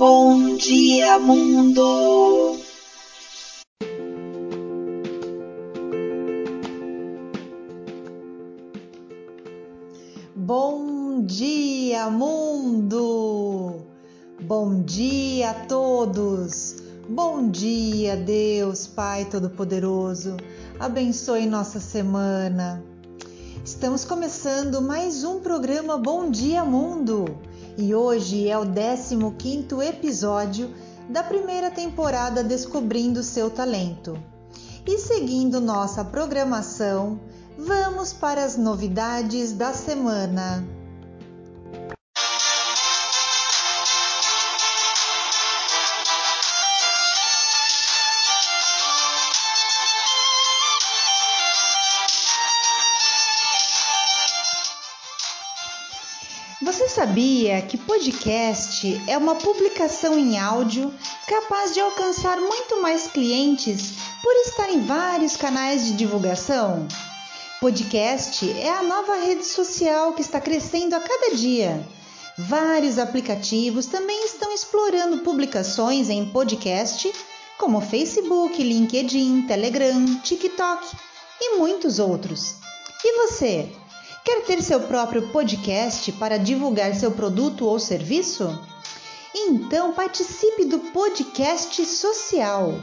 Bom dia, mundo! Bom dia, mundo! Bom dia a todos! Bom dia, Deus, Pai Todo-Poderoso. Abençoe nossa semana. Estamos começando mais um programa Bom Dia Mundo e hoje é o 15 episódio da primeira temporada Descobrindo Seu Talento. E seguindo nossa programação, vamos para as novidades da semana. Sabia que podcast é uma publicação em áudio capaz de alcançar muito mais clientes por estar em vários canais de divulgação? Podcast é a nova rede social que está crescendo a cada dia. Vários aplicativos também estão explorando publicações em podcast, como Facebook, LinkedIn, Telegram, TikTok e muitos outros. E você? Quer ter seu próprio podcast para divulgar seu produto ou serviço? Então participe do podcast social.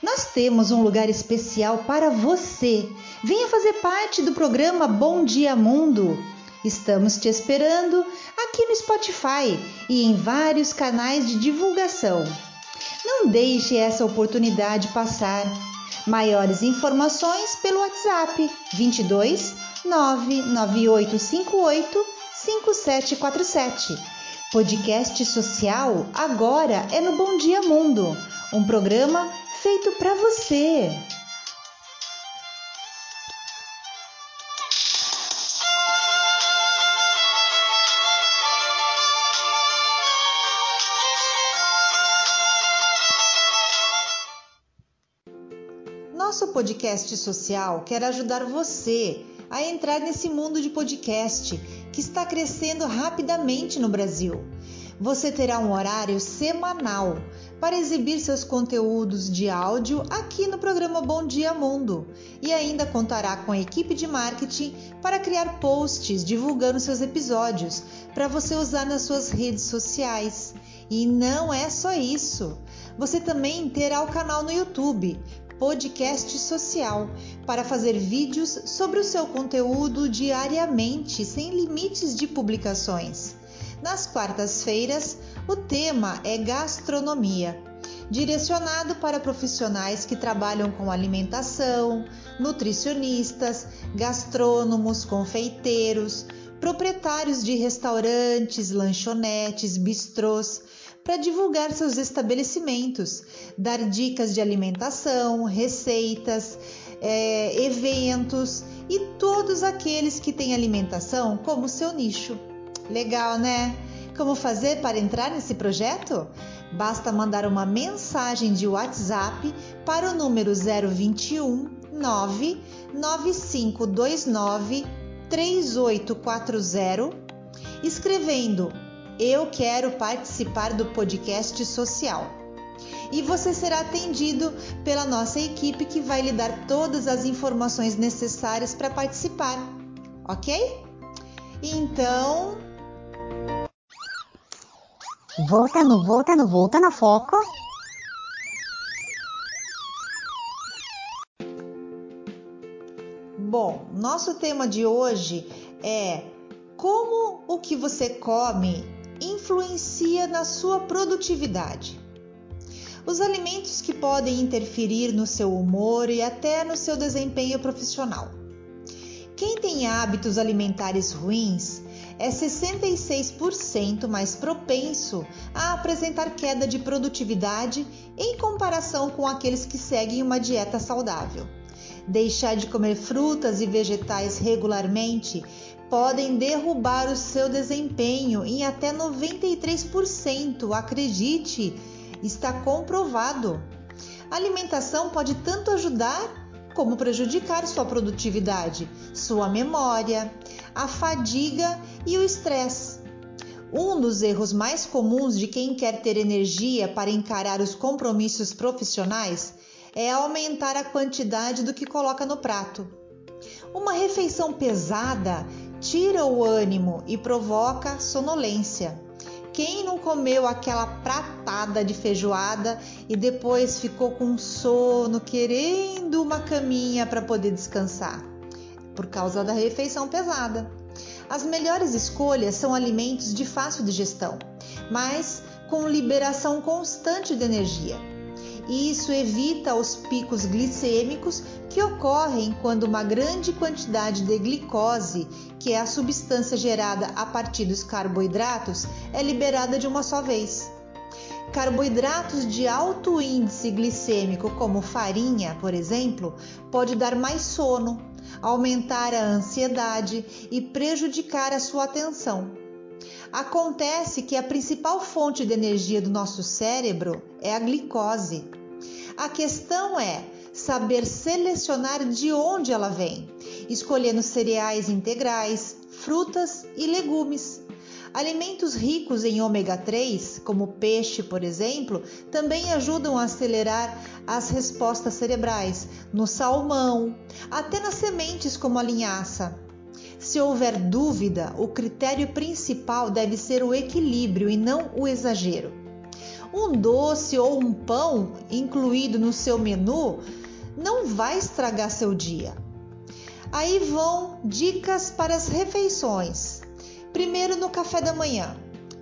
Nós temos um lugar especial para você. Venha fazer parte do programa Bom Dia Mundo. Estamos te esperando aqui no Spotify e em vários canais de divulgação. Não deixe essa oportunidade passar. Maiores informações pelo WhatsApp 22 99858 5747. Podcast social agora é no Bom Dia Mundo, um programa feito para você. Podcast social quer ajudar você a entrar nesse mundo de podcast que está crescendo rapidamente no Brasil. Você terá um horário semanal para exibir seus conteúdos de áudio aqui no programa Bom Dia Mundo e ainda contará com a equipe de marketing para criar posts divulgando seus episódios para você usar nas suas redes sociais. E não é só isso. Você também terá o canal no YouTube podcast social para fazer vídeos sobre o seu conteúdo diariamente, sem limites de publicações. Nas quartas-feiras, o tema é gastronomia, direcionado para profissionais que trabalham com alimentação, nutricionistas, gastrônomos, confeiteiros, proprietários de restaurantes, lanchonetes, bistrôs para divulgar seus estabelecimentos, dar dicas de alimentação, receitas, é, eventos e todos aqueles que têm alimentação como seu nicho. Legal, né? Como fazer para entrar nesse projeto? Basta mandar uma mensagem de WhatsApp para o número 021 99529 3840, escrevendo eu quero participar do podcast social. E você será atendido pela nossa equipe que vai lhe dar todas as informações necessárias para participar, ok? Então. Voltando, voltando, voltando a foco. Bom, nosso tema de hoje é como o que você come influencia na sua produtividade. Os alimentos que podem interferir no seu humor e até no seu desempenho profissional. Quem tem hábitos alimentares ruins é 66% mais propenso a apresentar queda de produtividade em comparação com aqueles que seguem uma dieta saudável. Deixar de comer frutas e vegetais regularmente podem derrubar o seu desempenho em até 93%. Acredite, está comprovado. A alimentação pode tanto ajudar como prejudicar sua produtividade, sua memória, a fadiga e o estresse. Um dos erros mais comuns de quem quer ter energia para encarar os compromissos profissionais é aumentar a quantidade do que coloca no prato. Uma refeição pesada tira o ânimo e provoca sonolência. Quem não comeu aquela pratada de feijoada e depois ficou com sono, querendo uma caminha para poder descansar? Por causa da refeição pesada. As melhores escolhas são alimentos de fácil digestão, mas com liberação constante de energia. Isso evita os picos glicêmicos que ocorrem quando uma grande quantidade de glicose, que é a substância gerada a partir dos carboidratos, é liberada de uma só vez. Carboidratos de alto índice glicêmico, como farinha, por exemplo, pode dar mais sono, aumentar a ansiedade e prejudicar a sua atenção. Acontece que a principal fonte de energia do nosso cérebro é a glicose. A questão é saber selecionar de onde ela vem, escolhendo cereais integrais, frutas e legumes. Alimentos ricos em ômega 3, como peixe, por exemplo, também ajudam a acelerar as respostas cerebrais, no salmão, até nas sementes como a linhaça. Se houver dúvida, o critério principal deve ser o equilíbrio e não o exagero um doce ou um pão incluído no seu menu não vai estragar seu dia. Aí vão dicas para as refeições. Primeiro, no café da manhã.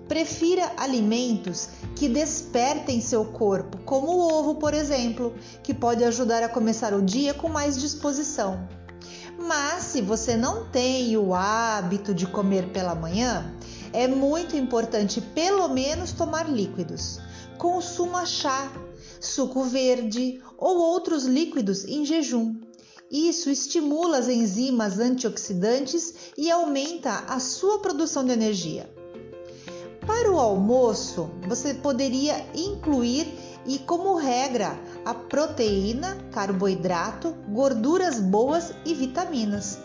Prefira alimentos que despertem seu corpo, como o ovo, por exemplo, que pode ajudar a começar o dia com mais disposição. Mas se você não tem o hábito de comer pela manhã, é muito importante pelo menos tomar líquidos consuma chá, suco verde ou outros líquidos em jejum. Isso estimula as enzimas antioxidantes e aumenta a sua produção de energia. Para o almoço, você poderia incluir e como regra a proteína, carboidrato, gorduras boas e vitaminas.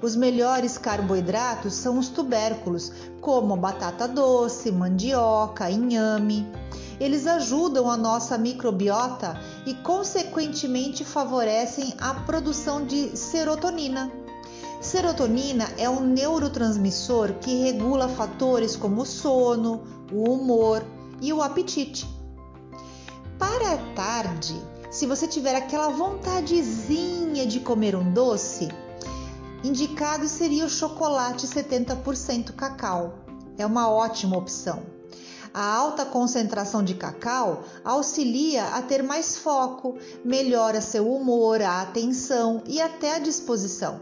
Os melhores carboidratos são os tubérculos, como batata doce, mandioca, inhame. Eles ajudam a nossa microbiota e, consequentemente, favorecem a produção de serotonina. Serotonina é um neurotransmissor que regula fatores como o sono, o humor e o apetite. Para a tarde, se você tiver aquela vontadezinha de comer um doce, indicado seria o chocolate 70% cacau. É uma ótima opção. A alta concentração de cacau auxilia a ter mais foco, melhora seu humor, a atenção e até a disposição.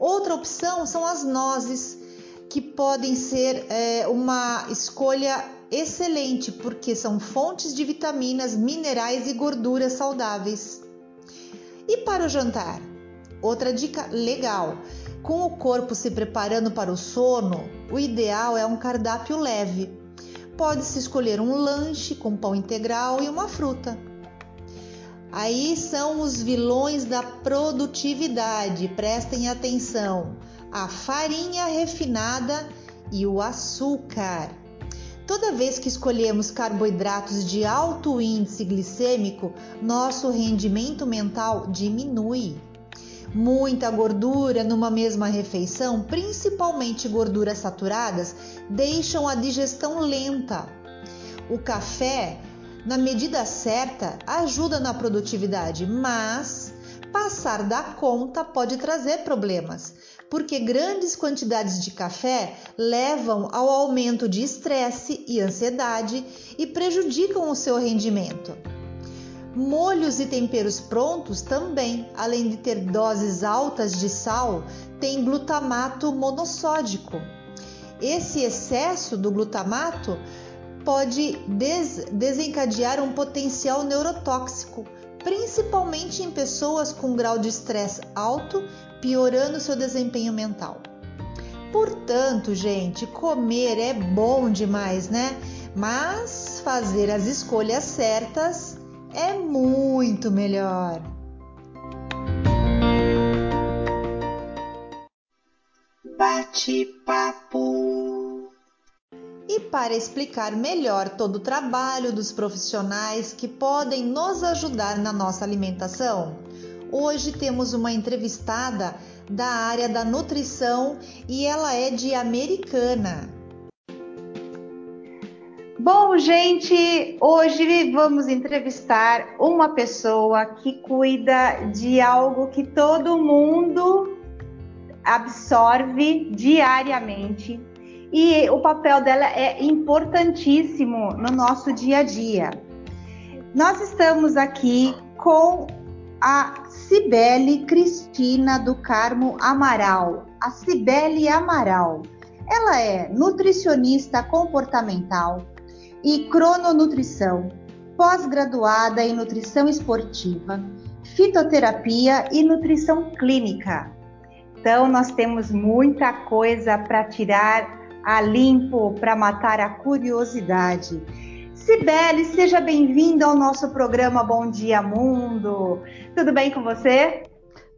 Outra opção são as nozes, que podem ser é, uma escolha excelente porque são fontes de vitaminas, minerais e gorduras saudáveis. E para o jantar? Outra dica legal: com o corpo se preparando para o sono, o ideal é um cardápio leve pode-se escolher um lanche com pão integral e uma fruta. Aí são os vilões da produtividade, prestem atenção: a farinha refinada e o açúcar. Toda vez que escolhemos carboidratos de alto índice glicêmico, nosso rendimento mental diminui. Muita gordura numa mesma refeição, principalmente gorduras saturadas, deixam a digestão lenta. O café, na medida certa, ajuda na produtividade, mas passar da conta pode trazer problemas, porque grandes quantidades de café levam ao aumento de estresse e ansiedade e prejudicam o seu rendimento. Molhos e temperos prontos também, além de ter doses altas de sal, têm glutamato monossódico. Esse excesso do glutamato pode des desencadear um potencial neurotóxico, principalmente em pessoas com grau de estresse alto, piorando seu desempenho mental. Portanto, gente, comer é bom demais, né? Mas fazer as escolhas certas muito melhor. Bate-papo. e para explicar melhor todo o trabalho dos profissionais que podem nos ajudar na nossa alimentação. Hoje temos uma entrevistada da área da nutrição e ela é de Americana. Bom, gente, hoje vamos entrevistar uma pessoa que cuida de algo que todo mundo absorve diariamente e o papel dela é importantíssimo no nosso dia a dia. Nós estamos aqui com a Cibele Cristina do Carmo Amaral. A Cibele Amaral. Ela é nutricionista comportamental, e crononutrição, pós-graduada em nutrição esportiva, fitoterapia e nutrição clínica. Então, nós temos muita coisa para tirar a limpo, para matar a curiosidade. Sibeli, seja bem-vinda ao nosso programa Bom Dia Mundo. Tudo bem com você?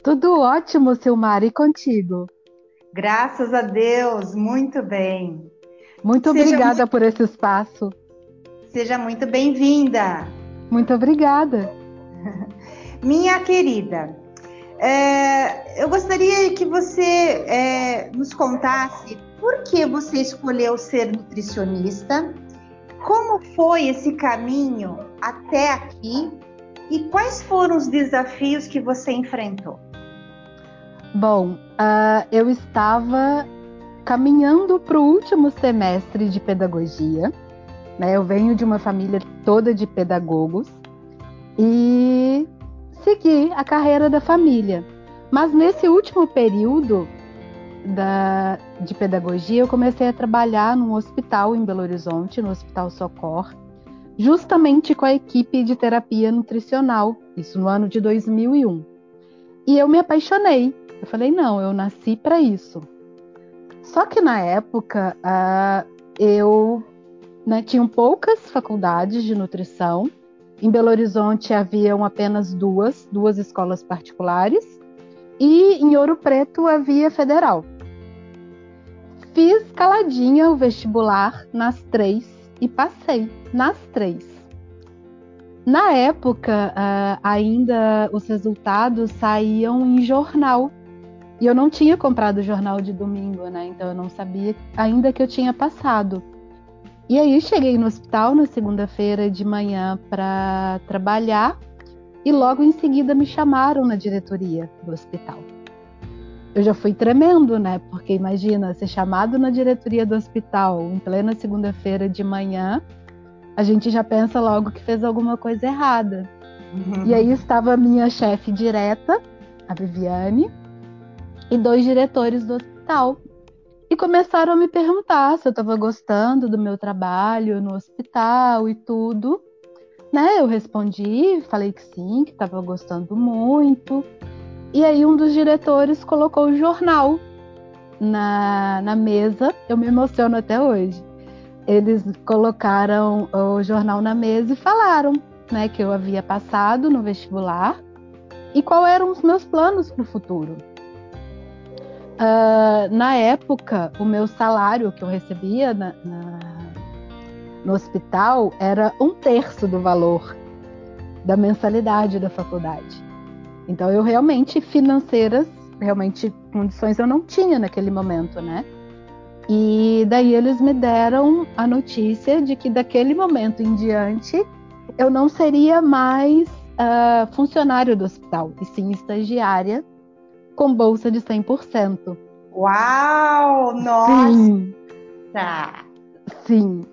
Tudo ótimo, Silmar, e contigo? Graças a Deus, muito bem. Muito Seja obrigada muito... por esse espaço. Seja muito bem-vinda. Muito obrigada. Minha querida, é, eu gostaria que você é, nos contasse por que você escolheu ser nutricionista, como foi esse caminho até aqui e quais foram os desafios que você enfrentou. Bom, uh, eu estava caminhando para o último semestre de pedagogia né? Eu venho de uma família toda de pedagogos e segui a carreira da família. Mas nesse último período da, de pedagogia, eu comecei a trabalhar num hospital em Belo Horizonte, no Hospital Socor, justamente com a equipe de terapia nutricional, isso no ano de 2001. E eu me apaixonei. Eu falei, não, eu nasci para isso. Só que na época, uh, eu né, tinham poucas faculdades de nutrição. Em Belo Horizonte haviam apenas duas, duas escolas particulares, e em Ouro Preto havia federal. Fiz caladinha o vestibular nas três e passei nas três. Na época, uh, ainda os resultados saíam em jornal. E eu não tinha comprado jornal de domingo, né? Então eu não sabia ainda que eu tinha passado. E aí cheguei no hospital na segunda-feira de manhã para trabalhar e logo em seguida me chamaram na diretoria do hospital. Eu já fui tremendo, né? Porque imagina ser chamado na diretoria do hospital em plena segunda-feira de manhã, a gente já pensa logo que fez alguma coisa errada. Uhum. E aí estava a minha chefe direta, a Viviane, e dois diretores do hospital e começaram a me perguntar se eu estava gostando do meu trabalho no hospital e tudo. Né? Eu respondi, falei que sim, que estava gostando muito. E aí um dos diretores colocou o jornal na, na mesa. Eu me emociono até hoje. Eles colocaram o jornal na mesa e falaram né, que eu havia passado no vestibular e quais eram os meus planos para o futuro. Uh, na época, o meu salário que eu recebia na, na, no hospital era um terço do valor da mensalidade da faculdade. Então, eu realmente, financeiras, realmente, condições eu não tinha naquele momento, né? E daí eles me deram a notícia de que daquele momento em diante eu não seria mais uh, funcionário do hospital, e sim estagiária com bolsa de 100%. Uau! Nossa! Sim. Sim.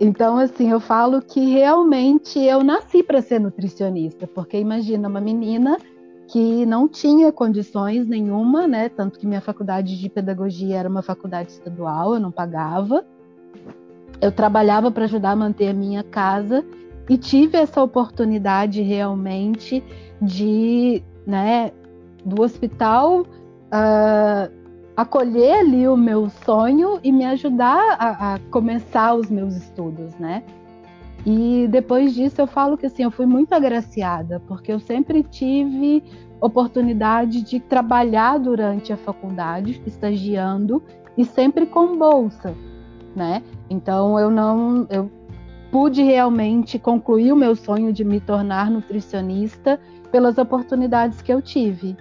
Então, assim, eu falo que realmente eu nasci para ser nutricionista, porque imagina uma menina que não tinha condições nenhuma, né? Tanto que minha faculdade de pedagogia era uma faculdade estadual, eu não pagava. Eu trabalhava para ajudar a manter a minha casa e tive essa oportunidade realmente de, né, do hospital uh, acolher ali o meu sonho e me ajudar a, a, começar os meus estudos, né? E depois disso eu falo que assim eu fui muito agraciada porque eu sempre tive oportunidade de trabalhar durante a faculdade, estagiando e sempre com bolsa, né? Então eu não eu pude realmente concluir o meu sonho de me tornar nutricionista pelas oportunidades que eu tive.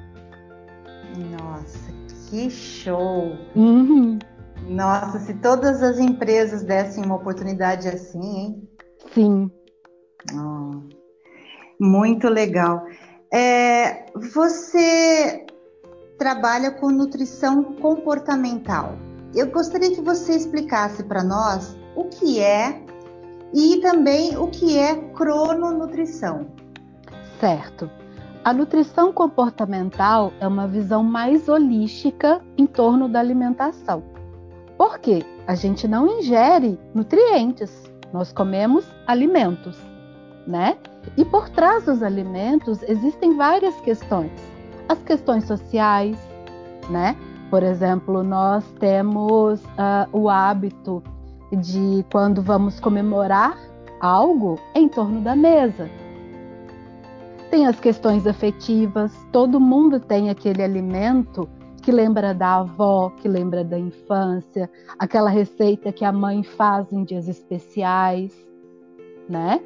Nossa, que show! Uhum. Nossa, se todas as empresas dessem uma oportunidade assim, hein? Sim. Oh, muito legal. É, você trabalha com nutrição comportamental. Eu gostaria que você explicasse para nós o que é e também o que é crononutrição. Certo. A nutrição comportamental é uma visão mais holística em torno da alimentação. Por quê? A gente não ingere nutrientes, nós comemos alimentos, né? E por trás dos alimentos existem várias questões. As questões sociais, né? Por exemplo, nós temos uh, o hábito de quando vamos comemorar algo em torno da mesa. Tem as questões afetivas, todo mundo tem aquele alimento que lembra da avó, que lembra da infância, aquela receita que a mãe faz em dias especiais, né?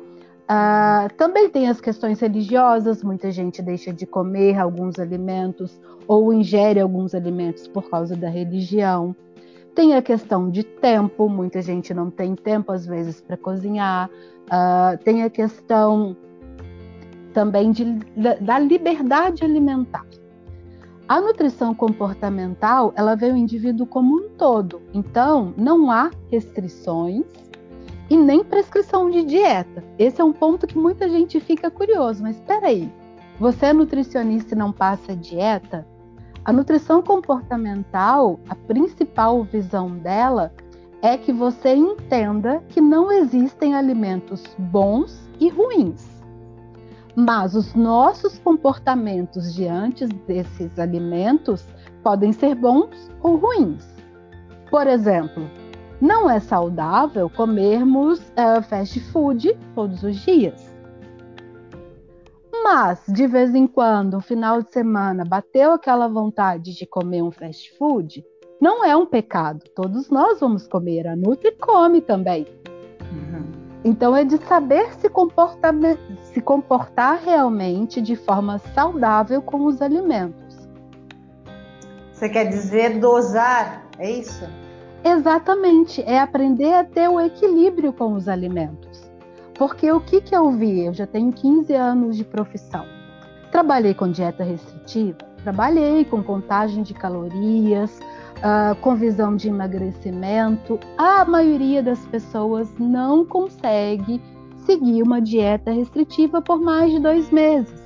Ah, também tem as questões religiosas, muita gente deixa de comer alguns alimentos ou ingere alguns alimentos por causa da religião. Tem a questão de tempo, muita gente não tem tempo às vezes para cozinhar. Uh, tem a questão também de, da liberdade alimentar. A nutrição comportamental, ela vê o indivíduo como um todo. Então, não há restrições e nem prescrição de dieta. Esse é um ponto que muita gente fica curioso, mas espera aí. Você é nutricionista e não passa dieta? A nutrição comportamental, a principal visão dela é que você entenda que não existem alimentos bons e ruins. Mas os nossos comportamentos diante desses alimentos podem ser bons ou ruins. Por exemplo, não é saudável comermos uh, fast food todos os dias. Mas, de vez em quando, no final de semana, bateu aquela vontade de comer um fast food, não é um pecado. Todos nós vamos comer. A Nutri come também. Uhum. Então, é de saber se comportar, se comportar realmente de forma saudável com os alimentos. Você quer dizer dosar, é isso? Exatamente, é aprender a ter o equilíbrio com os alimentos. Porque o que, que eu vi? Eu já tenho 15 anos de profissão. Trabalhei com dieta restritiva, trabalhei com contagem de calorias, uh, com visão de emagrecimento. A maioria das pessoas não consegue seguir uma dieta restritiva por mais de dois meses.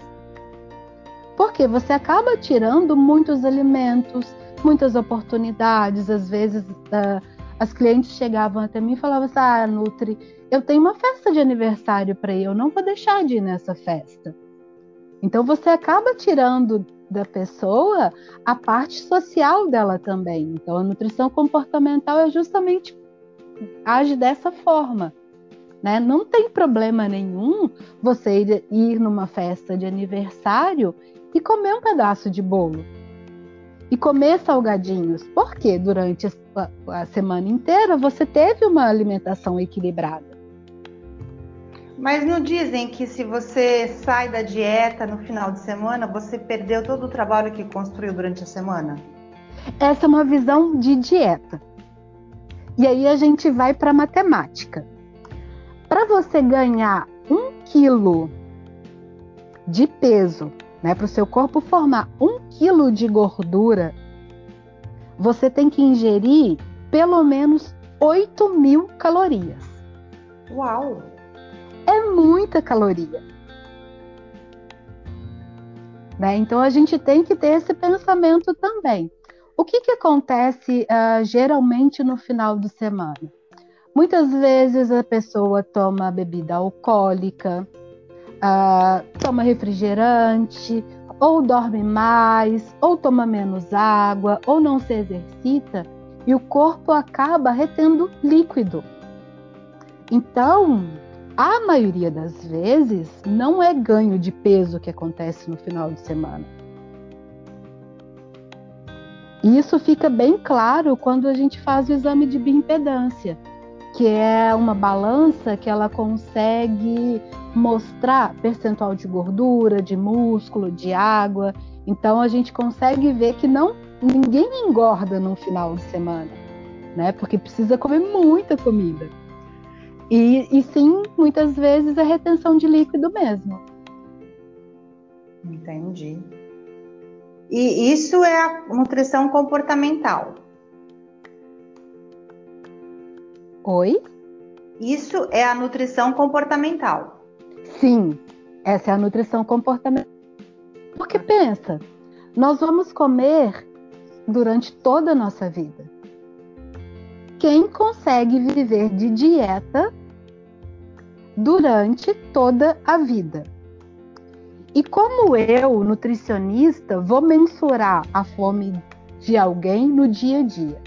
Porque você acaba tirando muitos alimentos, muitas oportunidades. Às vezes, uh, as clientes chegavam até mim e falavam assim: Ah, Nutri, eu tenho uma festa de aniversário para ir, eu não vou deixar de ir nessa festa. Então, você acaba tirando da pessoa a parte social dela também. Então, a nutrição comportamental é justamente age dessa forma. Né? Não tem problema nenhum você ir numa festa de aniversário e comer um pedaço de bolo e comer salgadinhos, porque durante a, a semana inteira você teve uma alimentação equilibrada. Mas não dizem que se você sai da dieta no final de semana, você perdeu todo o trabalho que construiu durante a semana? Essa é uma visão de dieta. E aí a gente vai para matemática. Para você ganhar um quilo de peso né, para o seu corpo formar um quilo de gordura, você tem que ingerir pelo menos 8 mil calorias. Uau! É muita caloria. Né? Então a gente tem que ter esse pensamento também. O que, que acontece uh, geralmente no final de semana? Muitas vezes a pessoa toma bebida alcoólica, uh, toma refrigerante, ou dorme mais, ou toma menos água, ou não se exercita, e o corpo acaba retendo líquido. Então, a maioria das vezes, não é ganho de peso que acontece no final de semana. Isso fica bem claro quando a gente faz o exame de bioimpedância. que é uma balança que ela consegue mostrar percentual de gordura, de músculo, de água. Então a gente consegue ver que não ninguém engorda no final de semana, né? Porque precisa comer muita comida. E, e sim, muitas vezes é retenção de líquido mesmo. Entendi. E isso é a nutrição comportamental. Oi? Isso é a nutrição comportamental. Sim, essa é a nutrição comportamental. Porque pensa, nós vamos comer durante toda a nossa vida. Quem consegue viver de dieta durante toda a vida? E como eu, nutricionista, vou mensurar a fome de alguém no dia a dia?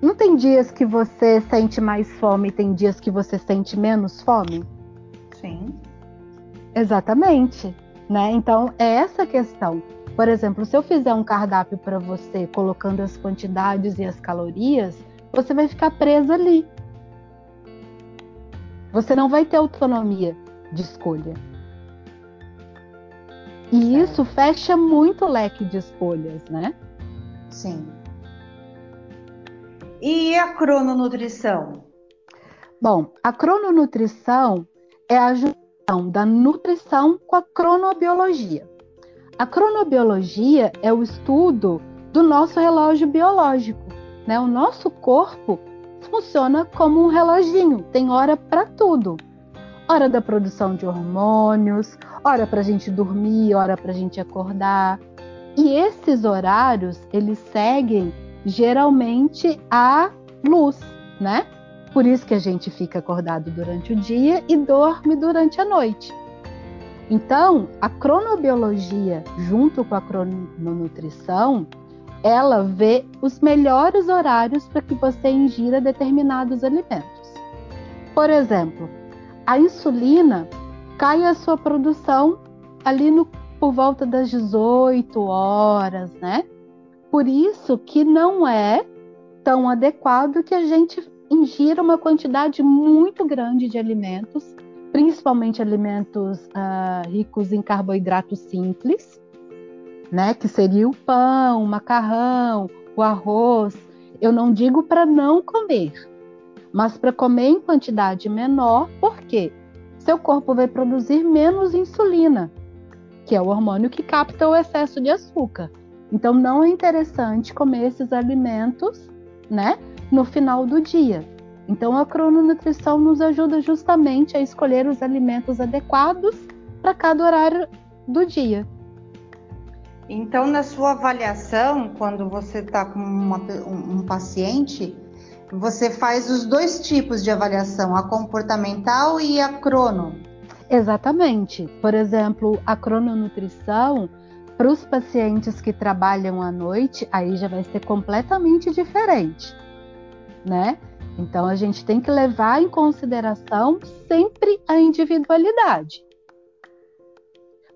Não tem dias que você sente mais fome e tem dias que você sente menos fome? Sim. Exatamente, né? Então é essa questão. Por exemplo, se eu fizer um cardápio para você colocando as quantidades e as calorias, você vai ficar presa ali. Você não vai ter autonomia de escolha. E isso fecha muito o leque de escolhas, né? Sim. E a crononutrição? Bom, a crononutrição é a junção da nutrição com a cronobiologia. A cronobiologia é o estudo do nosso relógio biológico. Né? O nosso corpo funciona como um reloginho, tem hora para tudo. Hora da produção de hormônios, hora para a gente dormir, hora para a gente acordar. E esses horários, eles seguem geralmente a luz, né? Por isso que a gente fica acordado durante o dia e dorme durante a noite. Então, a cronobiologia, junto com a crononutrição, ela vê os melhores horários para que você ingira determinados alimentos. Por exemplo, a insulina cai a sua produção ali no, por volta das 18 horas, né? Por isso que não é tão adequado que a gente ingira uma quantidade muito grande de alimentos, principalmente alimentos uh, ricos em carboidratos simples, né? Que seria o pão, o macarrão, o arroz. Eu não digo para não comer, mas para comer em quantidade menor, porque seu corpo vai produzir menos insulina, que é o hormônio que capta o excesso de açúcar. Então não é interessante comer esses alimentos, né, no final do dia. Então a crononutrição nos ajuda justamente a escolher os alimentos adequados para cada horário do dia. Então, na sua avaliação, quando você está com uma, um, paciente, você faz os dois tipos de avaliação, a comportamental e a crono. Exatamente. Por exemplo, a crononutrição para os pacientes que trabalham à noite, aí já vai ser completamente diferente, né? Então a gente tem que levar em consideração sempre a individualidade.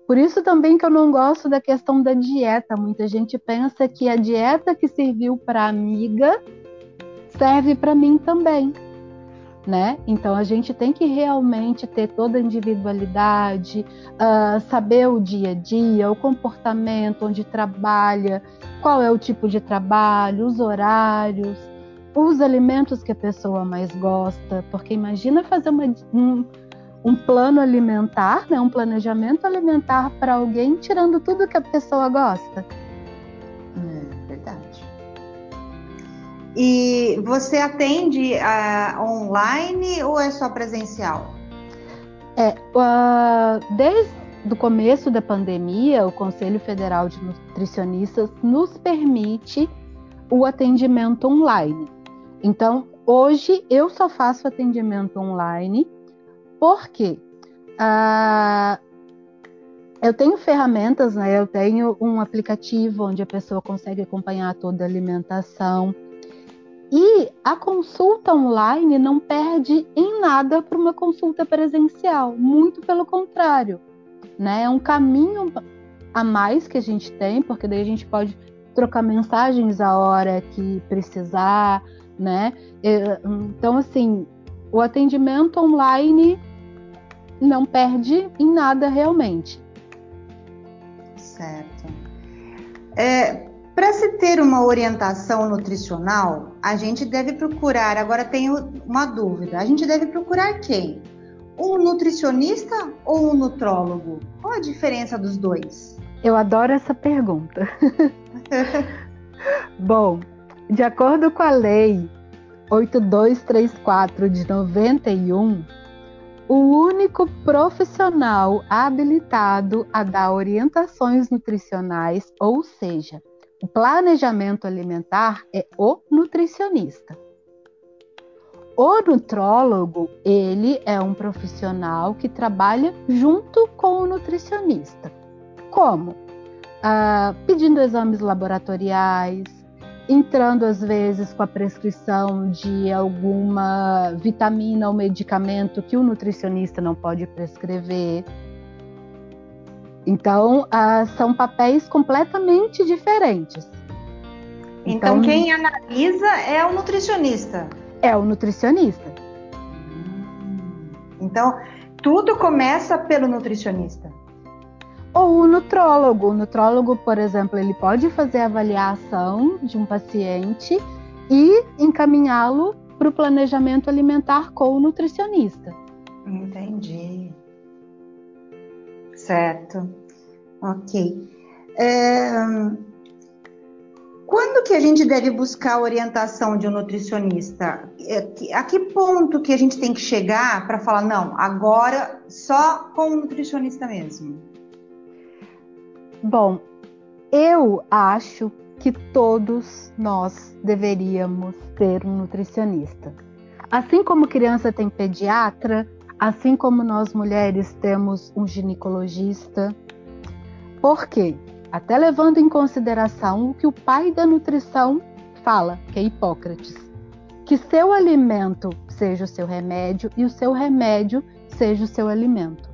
Por isso também que eu não gosto da questão da dieta. Muita gente pensa que a dieta que serviu para amiga serve para mim também né? Então a gente tem que realmente ter toda a individualidade, uh, saber o dia a dia, o comportamento, onde trabalha, qual é o tipo de trabalho, os horários, os alimentos que a pessoa mais gosta, porque imagina fazer uma, um, um plano alimentar, né? Um planejamento alimentar para alguém tirando tudo que a pessoa gosta. E você atende uh, online ou é só presencial? É, uh, desde o começo da pandemia, o Conselho Federal de Nutricionistas nos permite o atendimento online. Então, hoje eu só faço atendimento online porque uh, eu tenho ferramentas, né? Eu tenho um aplicativo onde a pessoa consegue acompanhar toda a alimentação. E a consulta online não perde em nada para uma consulta presencial, muito pelo contrário. Né? É um caminho a mais que a gente tem, porque daí a gente pode trocar mensagens a hora que precisar, né? Então, assim, o atendimento online não perde em nada realmente. Certo. É, Para se ter uma orientação nutricional, a gente deve procurar. Agora tenho uma dúvida: a gente deve procurar quem? Um nutricionista ou um nutrólogo? Qual a diferença dos dois? Eu adoro essa pergunta. Bom, de acordo com a lei 8234 de 91, o único profissional habilitado a dar orientações nutricionais, ou seja, o planejamento alimentar, é o nutricionista. O nutrólogo, ele é um profissional que trabalha junto com o nutricionista. Como? Ah, pedindo exames laboratoriais, entrando às vezes com a prescrição de alguma vitamina ou medicamento que o nutricionista não pode prescrever. Então, ah, são papéis completamente diferentes. Então, então, quem analisa é o nutricionista. É o nutricionista. Então, tudo começa pelo nutricionista ou o nutrólogo. O nutrólogo, por exemplo, ele pode fazer a avaliação de um paciente e encaminhá-lo para o planejamento alimentar com o nutricionista. Entendi. Certo. Ok. É... Quando que a gente deve buscar a orientação de um nutricionista? É, a que ponto que a gente tem que chegar para falar, não, agora só com o nutricionista mesmo? Bom, eu acho que todos nós deveríamos ter um nutricionista. Assim como criança tem pediatra, assim como nós mulheres temos um ginecologista. Por quê? Até levando em consideração o que o pai da nutrição fala, que é Hipócrates, que seu alimento seja o seu remédio e o seu remédio seja o seu alimento.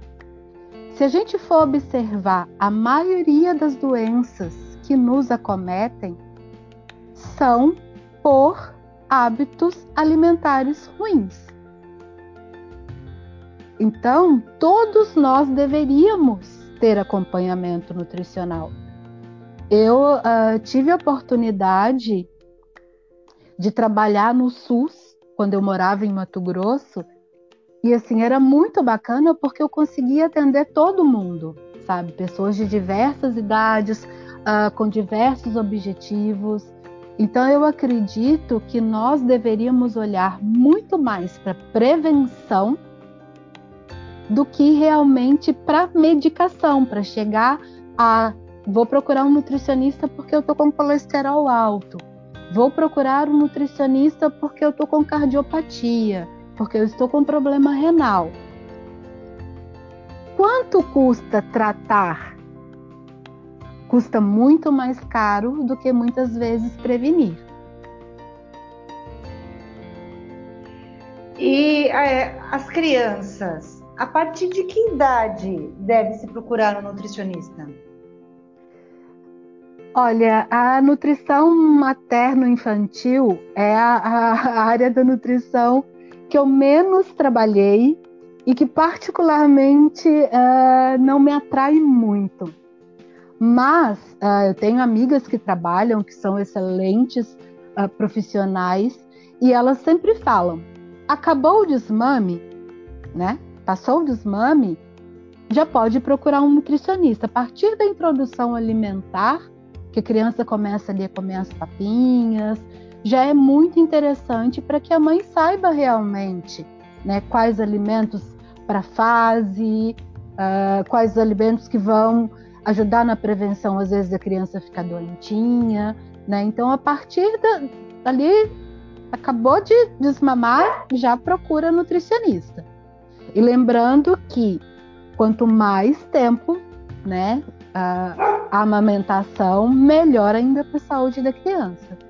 Se a gente for observar, a maioria das doenças que nos acometem são por hábitos alimentares ruins. Então, todos nós deveríamos ter acompanhamento nutricional. Eu uh, tive a oportunidade de trabalhar no SUS quando eu morava em Mato Grosso e assim, era muito bacana porque eu conseguia atender todo mundo, sabe? Pessoas de diversas idades, uh, com diversos objetivos. Então, eu acredito que nós deveríamos olhar muito mais para prevenção do que realmente para medicação, para chegar a vou procurar um nutricionista porque eu tô com colesterol alto, vou procurar um nutricionista porque eu tô com cardiopatia porque eu estou com problema renal. Quanto custa tratar? Custa muito mais caro do que muitas vezes prevenir. E é, as crianças, a partir de que idade deve se procurar um nutricionista? Olha, a nutrição materno-infantil é a, a, área da nutrição que eu menos trabalhei e que particularmente uh, não me atrai muito. Mas uh, eu tenho amigas que trabalham, que são excelentes uh, profissionais, e elas sempre falam: acabou o desmame, né? Passou o desmame, já pode procurar um nutricionista. A partir da introdução alimentar, que a criança começa ali a comer as papinhas, já é muito interessante para que a mãe saiba realmente né, quais alimentos para fase, uh, quais alimentos que vão ajudar na prevenção, às vezes, da criança ficar doentinha. Né? Então, a partir da, dali, acabou de desmamar, já procura nutricionista. E lembrando que quanto mais tempo né, a, a amamentação, melhor ainda para a saúde da criança.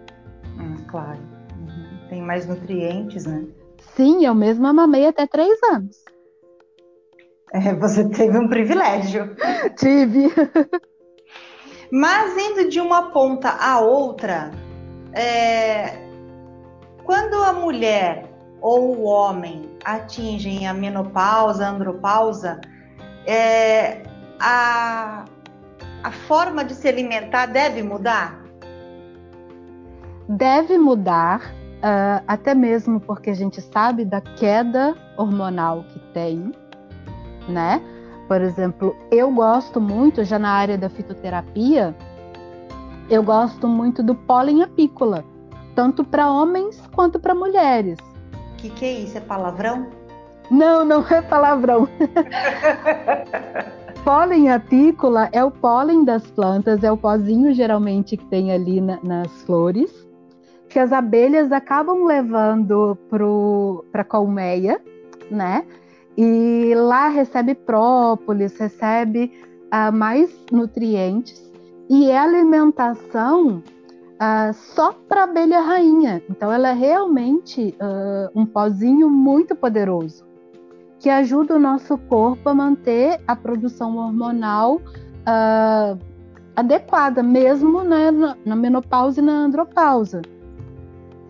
Claro. Uhum. Tem mais nutrientes, né? Sim, eu mesma mamei até três anos. É, você teve um privilégio. Tive. Mas indo de uma ponta à outra, é... quando a mulher ou o homem atingem a menopausa, a andropausa, é, a, a forma de se alimentar deve mudar? Deve mudar, uh, até mesmo porque a gente sabe da queda hormonal que tem, né? Por exemplo, eu gosto muito, já na área da fitoterapia, eu gosto muito do pólen apícola, tanto para homens quanto para mulheres. O que, que é isso? É palavrão? Não, não é palavrão. pólen apícola é o pólen das plantas, é o pozinho geralmente que tem ali na, nas flores, que as abelhas acabam levando para a colmeia, né? E lá recebe própolis, recebe uh, mais nutrientes e é alimentação uh, só para abelha rainha. Então, ela é realmente uh, um pozinho muito poderoso que ajuda o nosso corpo a manter a produção hormonal adequada, mesmo né, na, na menopausa e na andropausa.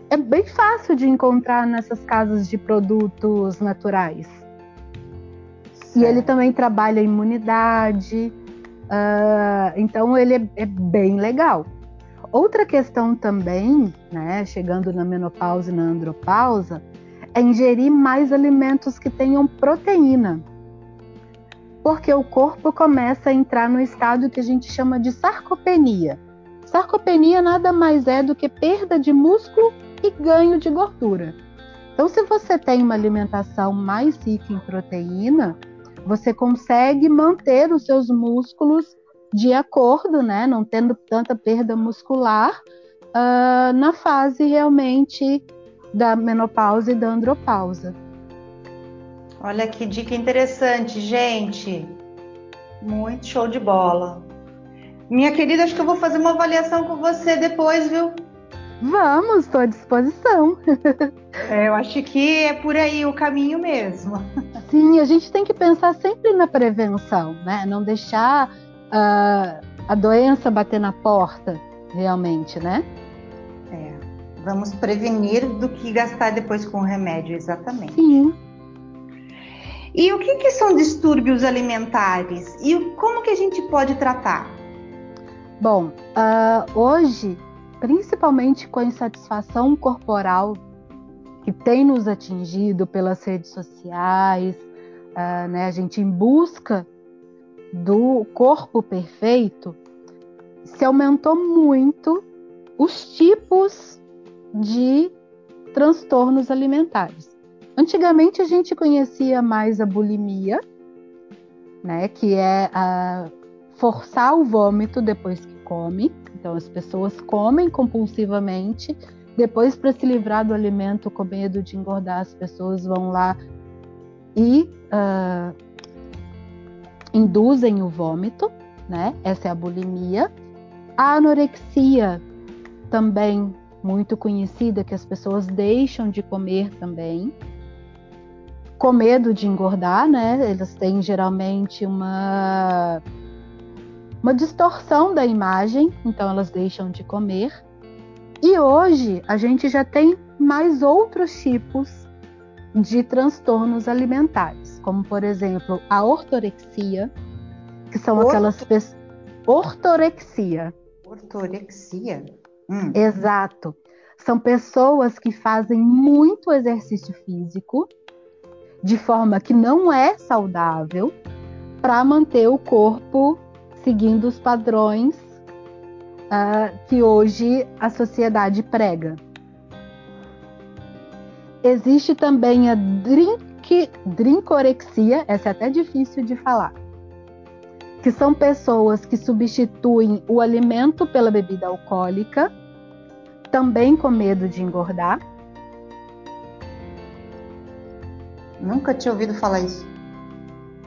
É bem fácil de encontrar nessas casas de produtos naturais. E ele também trabalha a imunidade, uh, então ele é, é, bem legal. Outra questão também, né, chegando na menopausa e na andropausa, é ingerir mais alimentos que tenham proteína. Porque o corpo começa a entrar no estado que a gente chama de sarcopenia. Sarcopenia nada mais é do que perda de músculo e ganho de gordura. Então, se você tem uma alimentação mais rica em proteína, você consegue manter os seus músculos de acordo, né? Não tendo tanta perda muscular uh, na fase realmente da menopausa e da andropausa. Olha que dica interessante, gente. Muito show de bola. Minha querida, acho que eu vou fazer uma avaliação com você depois, viu? Vamos, estou à disposição. É, eu acho que é por aí o caminho mesmo. Sim, a gente tem que pensar sempre na prevenção, né? Não deixar uh, a doença bater na porta, realmente, né? É, vamos prevenir do que gastar depois com o remédio, exatamente. Sim. E o que, que são distúrbios alimentares e como que a gente pode tratar? Bom, uh, hoje principalmente com a insatisfação corporal que tem nos atingido pelas redes sociais, uh, né, a gente em busca do corpo perfeito, se aumentou muito os tipos de transtornos alimentares. Antigamente a gente conhecia mais a bulimia, né, que é a forçar o vômito depois que come, então, as pessoas comem compulsivamente, depois, para se livrar do alimento com medo de engordar, as pessoas vão lá e uh, induzem o vômito, né? Essa é a bulimia. A anorexia, também muito conhecida, que as pessoas deixam de comer também, com medo de engordar, né? Elas têm geralmente uma uma distorção da imagem, então elas deixam de comer. E hoje a gente já tem mais outros tipos de transtornos alimentares, como por exemplo a ortorexia, que são Orto... aquelas pessoas. Ortorexia. Ortorexia? Hum. Exato. São pessoas que fazem muito exercício físico de forma que não é saudável para manter o corpo seguindo os padrões uh, que hoje a sociedade prega. Existe também a drink, drinkorexia, essa é até difícil de falar, que são pessoas que substituem o alimento pela bebida alcoólica, também com medo de engordar. Nunca tinha ouvido falar isso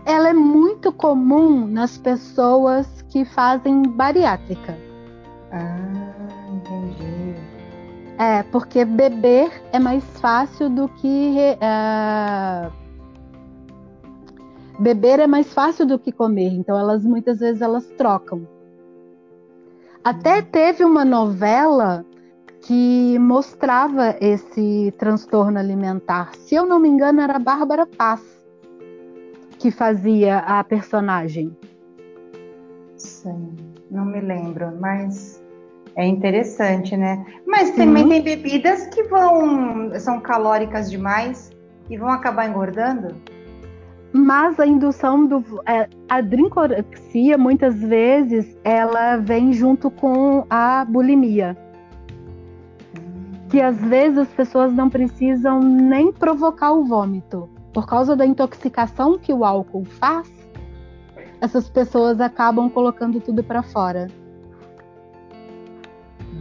ela é muito comum nas pessoas que fazem bariátrica. Ah, entendi. É, porque beber é mais fácil do que. Uh, beber é mais fácil do que comer, então elas muitas vezes elas trocam. Até teve uma novela que mostrava esse transtorno alimentar. Se eu não me engano, era a Bárbara Paz que fazia a personagem. Sim, não me lembro, mas é interessante, né? Mas também tem bebidas que vão são calóricas demais e vão acabar engordando. Mas a indução do é, a drincorexia muitas vezes ela vem junto com a bulimia. Que às vezes as pessoas não precisam nem provocar o vômito. Por causa da intoxicação que o álcool faz, essas pessoas acabam colocando tudo para fora.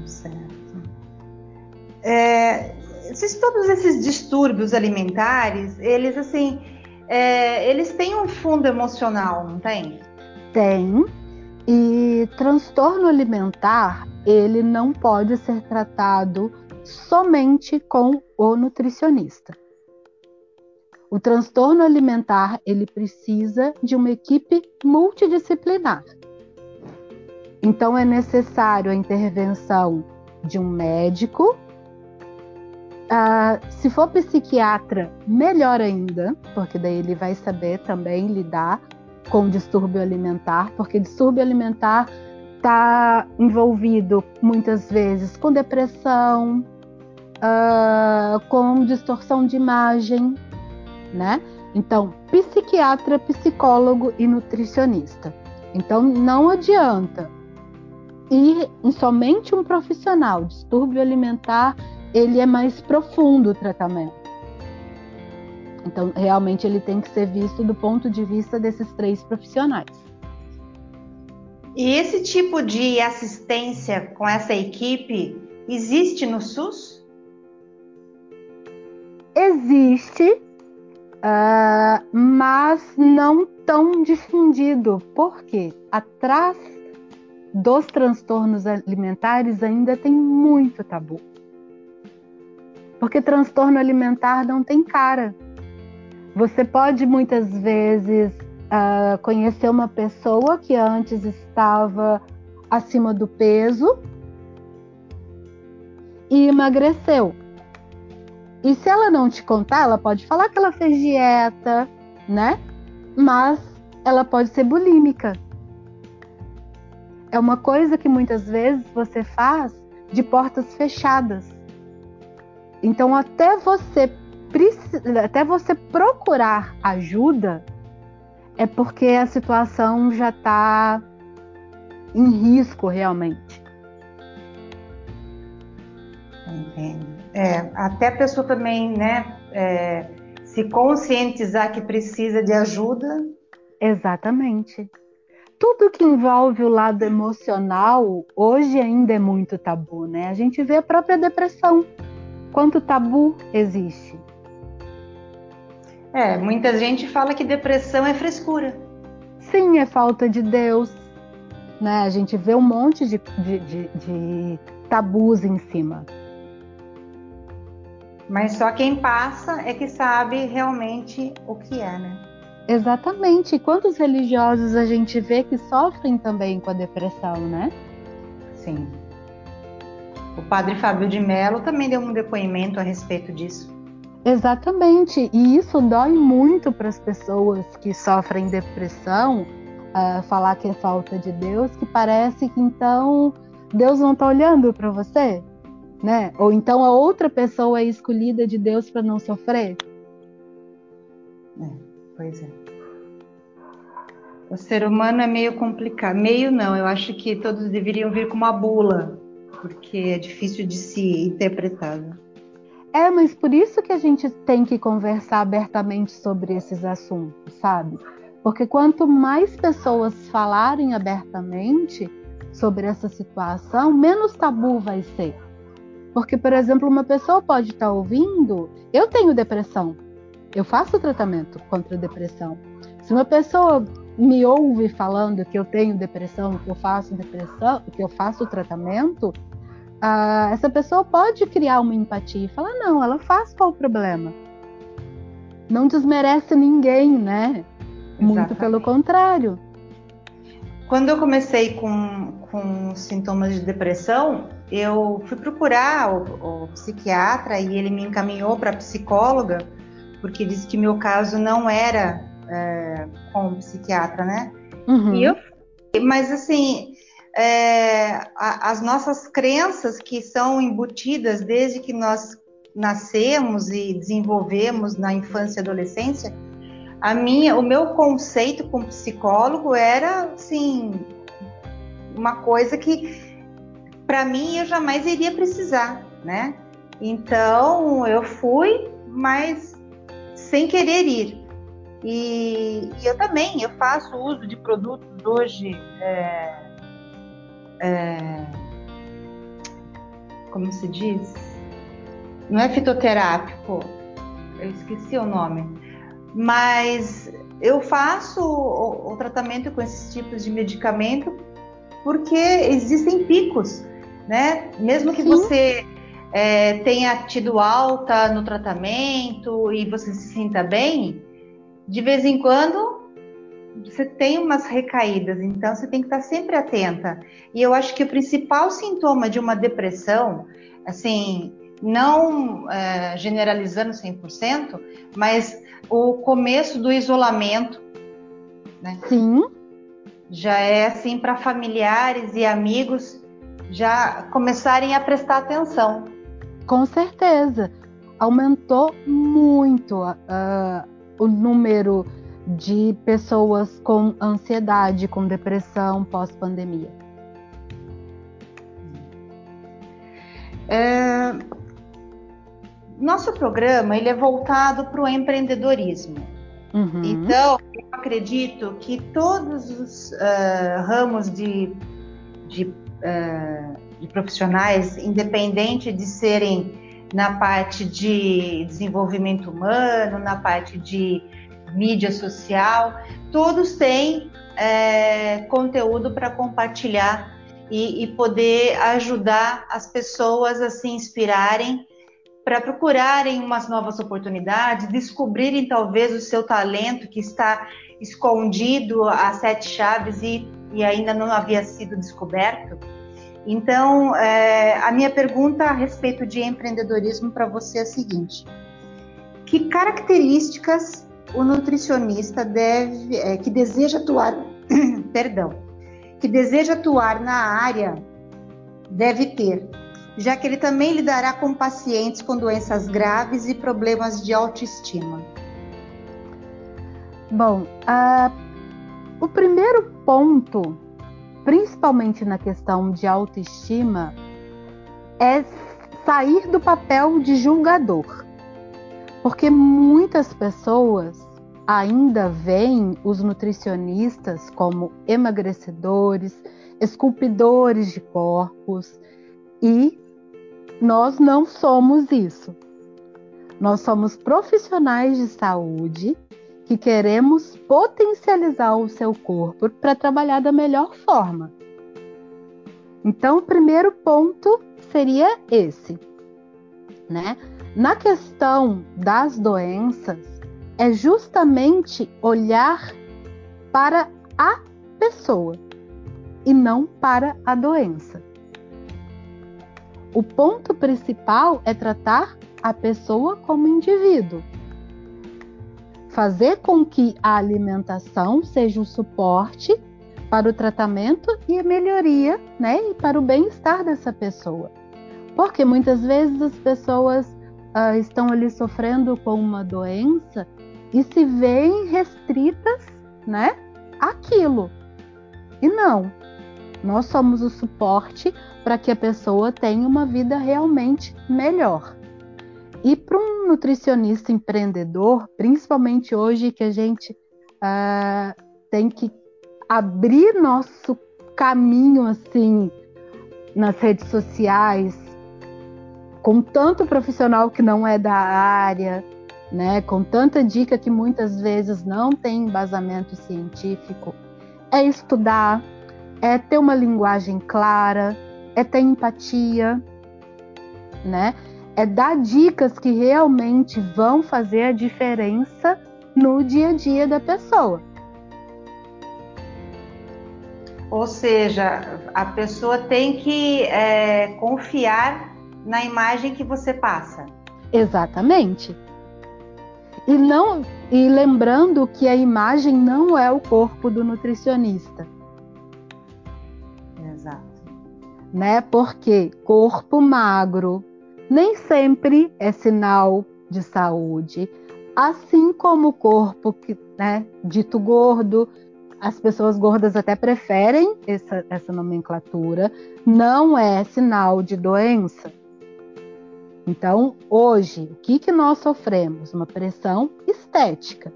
Certo. É, esses, todos esses distúrbios alimentares, eles assim, é, eles têm um fundo emocional, não tem? Tem. E transtorno alimentar, ele não pode ser tratado somente com o nutricionista. O transtorno alimentar, ele precisa de uma equipe multidisciplinar. Então é necessário a intervenção de um médico, Uh, se for psiquiatra, melhor ainda, porque daí ele vai saber também lidar com distúrbio alimentar, porque distúrbio alimentar está envolvido muitas vezes com depressão, uh, com distorção de imagem, né? Então, psiquiatra, psicólogo e nutricionista. Então, não adianta ir em somente um profissional. Distúrbio alimentar ele é mais profundo o tratamento. Então, realmente, ele tem que ser visto do ponto de vista desses três profissionais. E esse tipo de assistência com essa equipe existe no SUS? Existe, uh, mas não tão difundido. Por quê? Atrás dos transtornos alimentares ainda tem muito tabu. Porque transtorno alimentar não tem cara. Você pode muitas vezes uh, conhecer uma pessoa que antes estava acima do peso e emagreceu. E se ela não te contar, ela pode falar que ela fez dieta, né? Mas ela pode ser bulímica. É uma coisa que muitas vezes você faz de portas fechadas. Então, até você até você procurar ajuda, é porque a situação já está em risco realmente. Entendo. É, até a pessoa também, né, é, se conscientizar que precisa de ajuda. Exatamente. Tudo que envolve o lado emocional hoje ainda é muito tabu, né? A gente vê a própria depressão quanto tabu existe. É, muita gente fala que depressão é frescura. Sim, é falta de Deus. Né? A gente vê um monte de, de, de, de tabus em cima. Mas só quem passa é que sabe realmente o que é, né? Exatamente. Quantos religiosos a gente vê que sofrem também com a depressão, né? Sim. O padre Fábio de Mello também deu um depoimento a respeito disso. Exatamente, e isso dói muito para as pessoas que sofrem depressão, uh, falar que é falta de Deus, que parece que então Deus não está olhando para você, né? Ou então a outra pessoa é escolhida de Deus para não sofrer. É, pois é. O ser humano é meio complicado. Meio não, eu acho que todos deveriam vir com uma bula porque é difícil de se interpretar. Né? É, mas por isso que a gente tem que conversar abertamente sobre esses assuntos, sabe? Porque quanto mais pessoas falarem abertamente sobre essa situação, menos tabu vai ser. Porque, por exemplo, uma pessoa pode estar ouvindo, eu tenho depressão, eu faço tratamento contra a depressão. Se uma pessoa me ouve falando que eu tenho depressão, que eu faço depressão, que eu faço tratamento, uh, essa pessoa pode criar uma empatia e falar, não, ela faz qual o problema? Não desmerece ninguém, né? Exatamente. Muito pelo contrário. Quando eu comecei com, com com sintomas de depressão, eu fui procurar o, o psiquiatra e ele me encaminhou para psicóloga, porque disse que meu caso não era é, com o psiquiatra, né? Uhum. E eu, mas assim, é, a, as nossas crenças que são embutidas desde que nós nascemos e desenvolvemos na infância e adolescência, a minha, o meu conceito com psicólogo era assim uma coisa que para mim eu jamais iria precisar, né? Então eu fui, mas sem querer ir. E, e eu também eu faço uso de produtos hoje, é, é, como se diz? Não é fitoterápico, eu esqueci o nome, mas eu faço o, o tratamento com esses tipos de medicamento porque existem picos, né? Mesmo que Sim. você é, tenha tido alta no tratamento e você se sinta bem, de vez em quando você tem umas recaídas, então você tem que estar sempre atenta. E eu acho que o principal sintoma de uma depressão, assim, não é, generalizando 100%, mas o começo do isolamento, né? Sim. Já é assim para familiares e amigos já começarem a prestar atenção. Com certeza. Aumentou muito uh, o número de pessoas com ansiedade, com depressão pós-pandemia. É, nosso programa ele é voltado para o empreendedorismo. Uhum. Então, eu acredito que todos os uh, ramos de, de, de profissionais, independente de serem na parte de desenvolvimento humano, na parte de mídia social, todos têm é, conteúdo para compartilhar e, e, poder ajudar as pessoas a se inspirarem para procurarem umas novas oportunidades, descobrirem talvez o seu talento que está escondido a sete chaves e, e ainda não havia sido descoberto. Então, é, a minha pergunta a respeito de empreendedorismo para você é a seguinte: que características o nutricionista deve, é, que deseja atuar, perdão, que deseja atuar na área deve ter, já que ele também lidará com pacientes com doenças graves e problemas de autoestima. Bom, uh, o primeiro ponto principalmente na questão de autoestima, é sair do papel de julgador. Porque muitas pessoas ainda veem os nutricionistas como emagrecedores, esculpidores de corpos e nós não somos isso. Nós somos profissionais de saúde que queremos potencializar o seu corpo para trabalhar da melhor forma. Então, o primeiro ponto seria esse, né? Na questão das doenças, é justamente olhar para a pessoa e não para a doença. O ponto principal é tratar a pessoa como indivíduo fazer com que a alimentação seja o suporte para o tratamento e a melhoria, né, e para o bem-estar dessa pessoa. Porque muitas vezes as pessoas uh, estão ali sofrendo com uma doença e se veem restritas, né, aquilo. E não. Nós somos o suporte para que a pessoa tenha uma vida realmente melhor. E para um nutricionista empreendedor, principalmente hoje que a gente uh, tem que abrir nosso caminho assim nas redes sociais, com tanto profissional que não é da área, né, com tanta dica que muitas vezes não tem embasamento científico, é estudar, é ter uma linguagem clara, é ter empatia, né? É dar dicas que realmente vão fazer a diferença no dia a dia da pessoa. Ou seja, a pessoa tem que é, confiar na imagem que você passa. Exatamente. E não e lembrando que a imagem não é o corpo do nutricionista. Exato. Né? Porque corpo magro nem sempre é sinal de saúde, assim como o corpo que, né, dito gordo, as pessoas gordas até preferem essa, essa nomenclatura, não é sinal de doença. Então, hoje, o que, que nós sofremos? Uma pressão estética,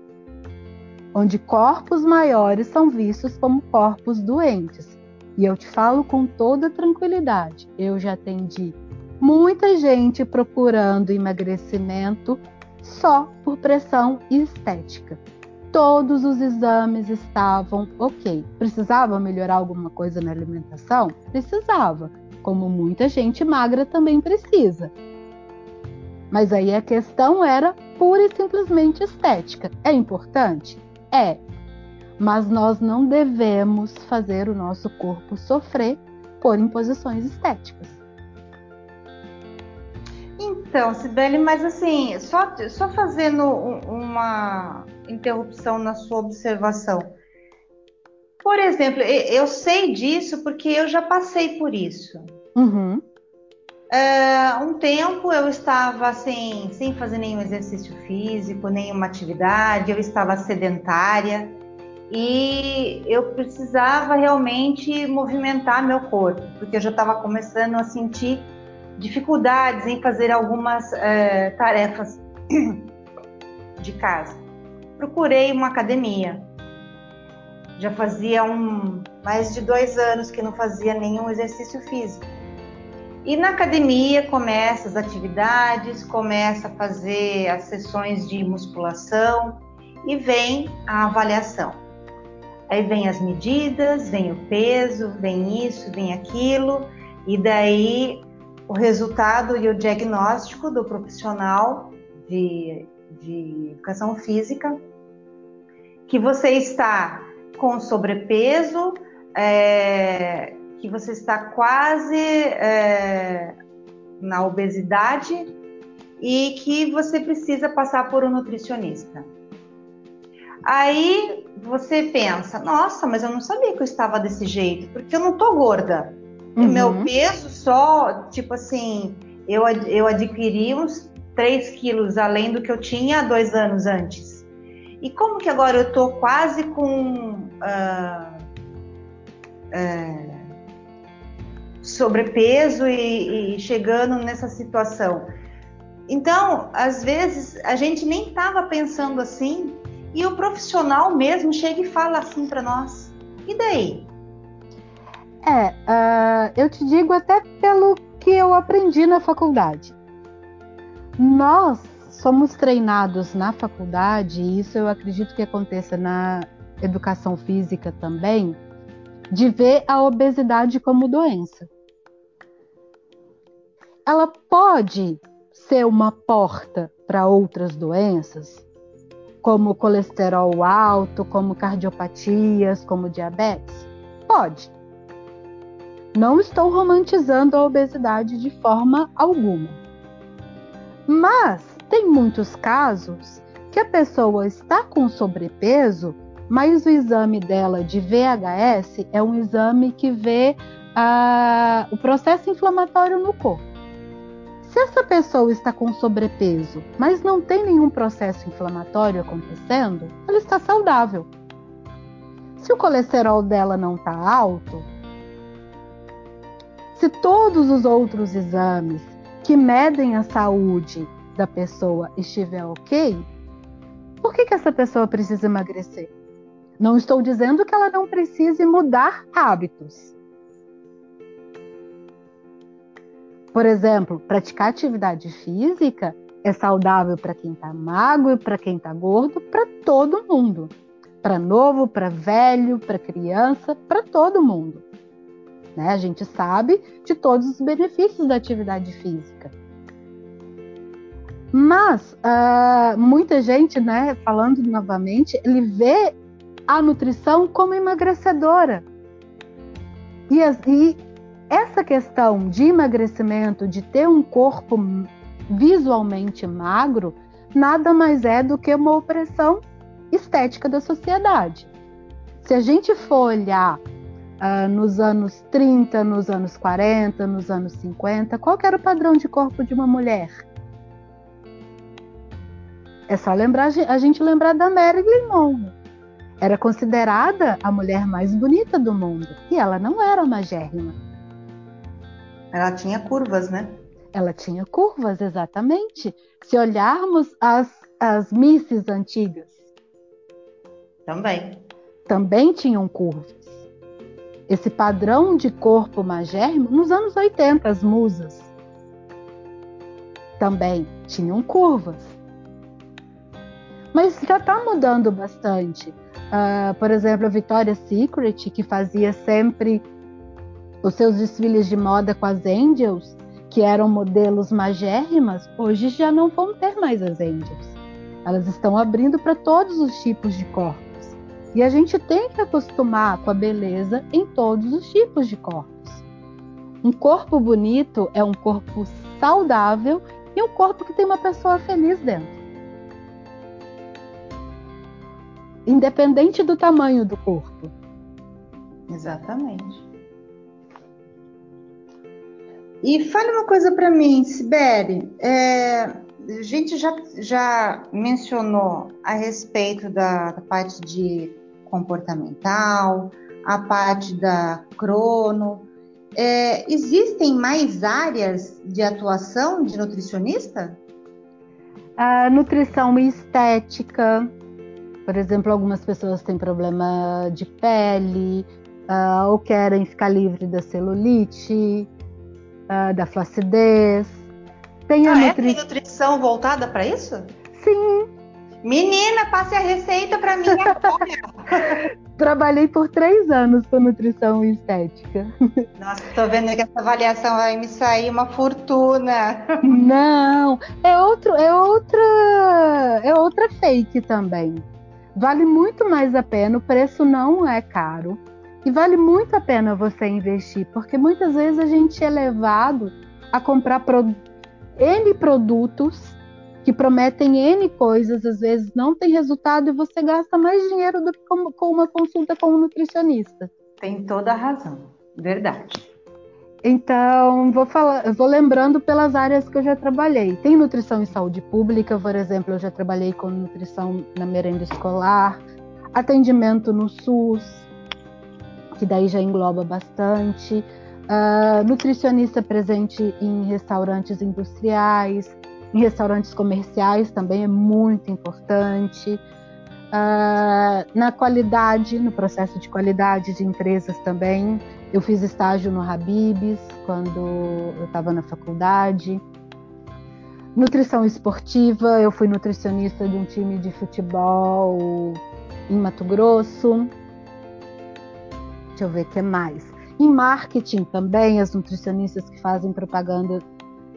onde corpos maiores são vistos como corpos doentes. E eu te falo com toda tranquilidade, eu já atendi muita gente procurando emagrecimento só por pressão estética. Todos os exames estavam ok. Precisava melhorar alguma coisa na alimentação? Precisava, como muita gente magra também precisa. Mas aí a questão era pura e simplesmente estética. É importante? É. Mas nós não devemos fazer o nosso corpo sofrer por imposições estéticas. Então, Sibeli, mas assim, só, só fazendo uma interrupção na sua observação. Por exemplo, eu sei disso porque eu já passei por isso. Uhum. É, um tempo eu estava assim, sem fazer nenhum exercício físico, nenhuma atividade, eu estava sedentária e eu precisava realmente movimentar meu corpo, porque eu já estava começando a sentir dificuldades em fazer algumas é, tarefas de casa. Procurei uma academia. Já fazia um, mais de dois anos que não fazia nenhum exercício físico. E na academia começa as atividades, começa a fazer as sessões de musculação e vem a avaliação. Aí vem as medidas, vem o peso, vem isso, vem aquilo, e daí o resultado e o diagnóstico do profissional de, de educação física que você está com sobrepeso, é, que você está quase é, na obesidade e que você precisa passar por um nutricionista. Aí você pensa, nossa, mas eu não sabia que eu estava desse jeito, porque eu não tô gorda. Uhum. Meu peso só, tipo assim, eu, eu adquiri uns 3 quilos além do que eu tinha há dois anos antes. E como que agora eu tô quase com. Uh, uh, sobrepeso e, e chegando nessa situação. Então, às vezes, a gente nem estava pensando assim e o profissional mesmo chega e fala assim para nós. E daí? É, uh, eu te digo até pelo que eu aprendi na faculdade. Nós somos treinados na faculdade, e isso eu acredito que aconteça na educação física também, de ver a obesidade como doença. Ela pode ser uma porta para outras doenças, como colesterol alto, como cardiopatias, como diabetes? Pode. Não estou romantizando a obesidade de forma alguma. Mas tem muitos casos que a pessoa está com sobrepeso mas o exame dela de VHS é um exame que vê ah, o processo inflamatório no corpo. Se essa pessoa está com sobrepeso, mas não tem nenhum processo inflamatório acontecendo, ela está saudável. Se o colesterol dela não está alto, se todos os outros exames que medem a saúde da pessoa estiver ok, por que, que essa pessoa precisa emagrecer? Não estou dizendo que ela não precise mudar hábitos. Por exemplo, praticar atividade física é saudável para quem está magro, para quem está gordo, para todo mundo. Para novo, para velho, para criança, para todo mundo. Né? A gente sabe de todos os benefícios da atividade física. Mas uh, muita gente, né, falando novamente, ele vê a nutrição como emagrecedora. E, as, e essa questão de emagrecimento, de ter um corpo visualmente magro, nada mais é do que uma opressão estética da sociedade. Se a gente for olhar uh, nos anos 30, nos anos 40, nos anos 50, qual era o padrão de corpo de uma mulher? É só lembrar a gente lembrar da Marilyn Monroe. Era considerada a mulher mais bonita do mundo e ela não era magérrima. Ela tinha curvas, né? Ela tinha curvas, exatamente. Se olharmos as, as misses antigas. Também. Também tinham curvas. Esse padrão de corpo magérrimo, nos anos 80, as musas também tinham curvas. Mas já está mudando bastante. Uh, por exemplo, a Victoria's Secret, que fazia sempre os seus desfiles de moda com as Angels, que eram modelos magérrimas, hoje já não vão ter mais as angels. Elas estão abrindo para todos os tipos de corpos. E a gente tem que acostumar com a beleza em todos os tipos de corpos. Um corpo bonito é um corpo saudável e um corpo que tem uma pessoa feliz dentro. Independente do tamanho do corpo. Exatamente. E fale uma coisa para mim, Sibeli. É, a gente já, já mencionou a respeito da, da, parte de comportamental, a parte da crono. É, existem mais áreas de atuação de nutricionista? A nutrição estética, por exemplo, algumas pessoas têm problema de pele, uh, ou querem ficar livre da celulite, uh, da flacidez. Tem a ah, nutri... é? Tem nutrição voltada para isso? Sim. Menina, passe a receita para mim agora. Trabalhei por três anos com nutrição e estética. Nossa, tô vendo que essa avaliação vai me sair uma fortuna. Não, é outro, é outra, é outra fake também. Vale muito mais a pena, o preço não é caro. E vale muito a pena você investir, porque muitas vezes a gente é levado a comprar pro... N produtos que prometem N coisas, às vezes não tem resultado e você gasta mais dinheiro do que com uma consulta com um nutricionista. Tem toda a razão, verdade. Então, vou falar, vou lembrando pelas áreas que eu já trabalhei. Tem nutrição em saúde pública, por exemplo, eu já trabalhei com nutrição na merenda escolar, atendimento no SUS, que daí já engloba bastante. Uh, nutricionista presente em restaurantes industriais, em restaurantes comerciais também é muito importante. Uh, na qualidade, no processo de qualidade de empresas também. Eu fiz estágio no Habibs quando eu estava na faculdade. Nutrição esportiva, eu fui nutricionista de um time de futebol em Mato Grosso. Deixa eu ver o que mais. Em marketing também, as nutricionistas que fazem propaganda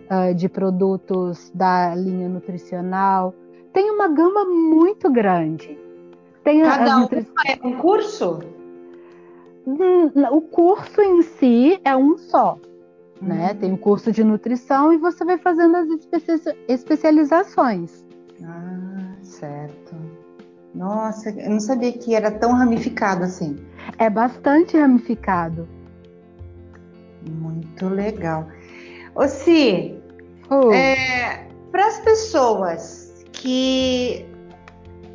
uh, de produtos da linha nutricional. Tem uma gama muito grande. Tem Cada nutri... é um curso? Hum, o curso em si é um só. Né? Uhum. Tem o curso de nutrição e você vai fazendo as especializações. Ah, certo. Nossa, eu não sabia que era tão ramificado assim. É bastante ramificado. Muito legal. Ô, Si, oh. é, para as pessoas que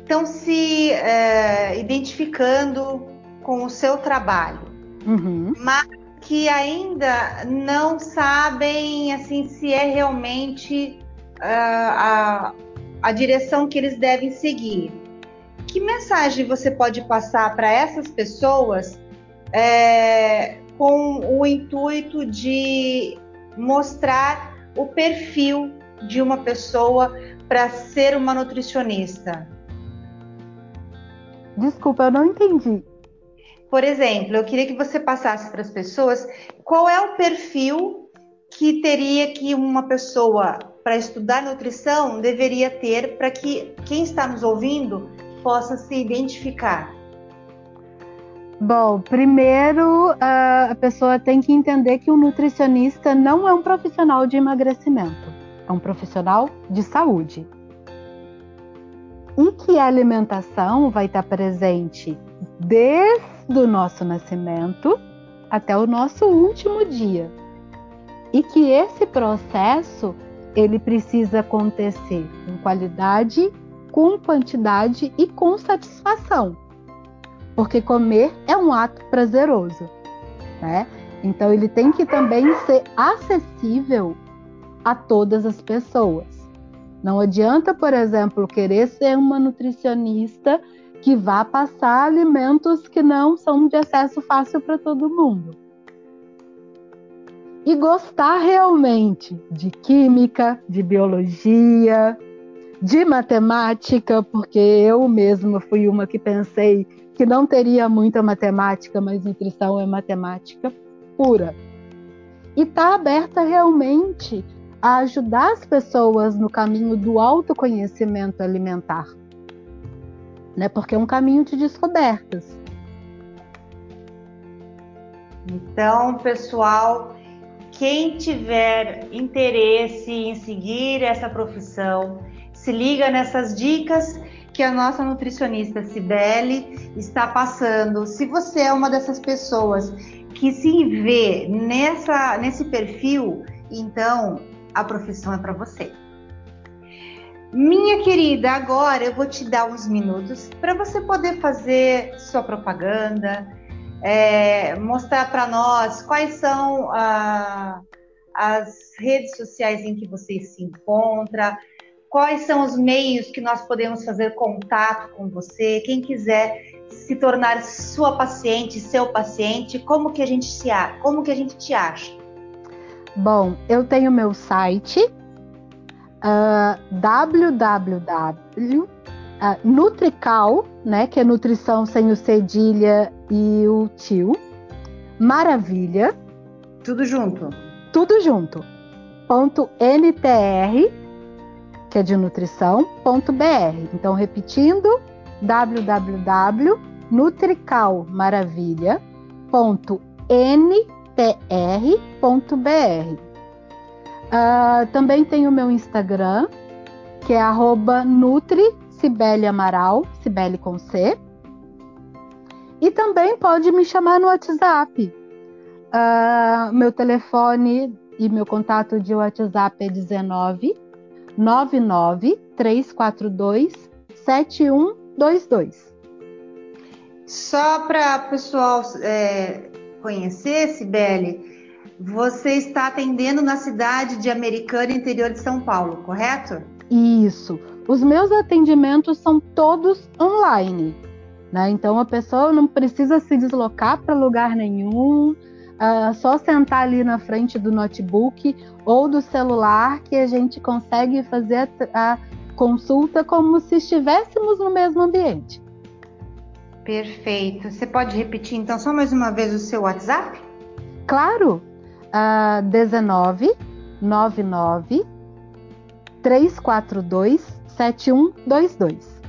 estão se é, identificando com o seu trabalho, uhum. mas que ainda não sabem assim se é realmente uh, a, a direção que eles devem seguir que mensagem você pode passar para essas pessoas é, com o intuito de mostrar o perfil de uma pessoa para ser uma nutricionista? Desculpa, eu não entendi. Por exemplo, eu queria que você passasse para as pessoas qual é o perfil que teria que uma pessoa para estudar nutrição deveria ter para que quem está nos ouvindo possa se identificar? Bom, primeiro a pessoa tem que entender que o nutricionista não é um profissional de emagrecimento, é um profissional de saúde. E que a alimentação vai estar presente desde o nosso nascimento até o nosso último dia. E que esse processo ele precisa acontecer com qualidade, com quantidade e com satisfação porque comer é um ato prazeroso, né? Então ele tem que também ser acessível a todas as pessoas. Não adianta, por exemplo, querer ser uma nutricionista que vá passar alimentos que não são de acesso fácil para todo mundo. E gostar realmente de química, de biologia, de matemática, porque eu mesma fui uma que pensei que não teria muita matemática, mas nutrição é matemática pura. E está aberta realmente a ajudar as pessoas no caminho do autoconhecimento alimentar. Né? Porque é um caminho de descobertas. Então, pessoal, quem tiver interesse em seguir essa profissão, se liga nessas dicas que a nossa nutricionista Cibele está passando. Se você é uma dessas pessoas que se vê nessa, nesse perfil, então a profissão é para você. Minha querida, agora eu vou te dar uns minutos para você poder fazer sua propaganda, é, mostrar para nós quais são ah, as redes sociais em que você se encontra, quais são os meios que nós podemos fazer contato com você, quem quiser se tornar sua paciente, seu paciente, como que a gente se como que a gente te acha? Bom, eu tenho meu site uh, www uh, Nutrical, né, que é nutrição sem o cedilha e o tio, maravilha, tudo junto, tudo junto. Ponto NTR que é de nutrição.br. Então, repetindo, www.nutricalmaravilha.ntr.br. Uh, ah, também tem o meu Instagram, que é arroba Nutri Cibele Amaral, Cibele com C. E também pode me chamar no WhatsApp. Uh, meu telefone e meu contato de WhatsApp é 19 99 342 7122. Só para o pessoal é, conhecer, Sibeli, você está atendendo na cidade de Americana, interior de São Paulo, correto? Isso. Os meus atendimentos são todos online. Né? Então a pessoa não precisa se deslocar para lugar nenhum uh, só sentar ali na frente do notebook ou do celular que a gente consegue fazer a, a consulta como se estivéssemos no mesmo ambiente. Perfeito. Você pode repetir então só mais uma vez o seu WhatsApp? Claro. Uh, 19 99 342 7122.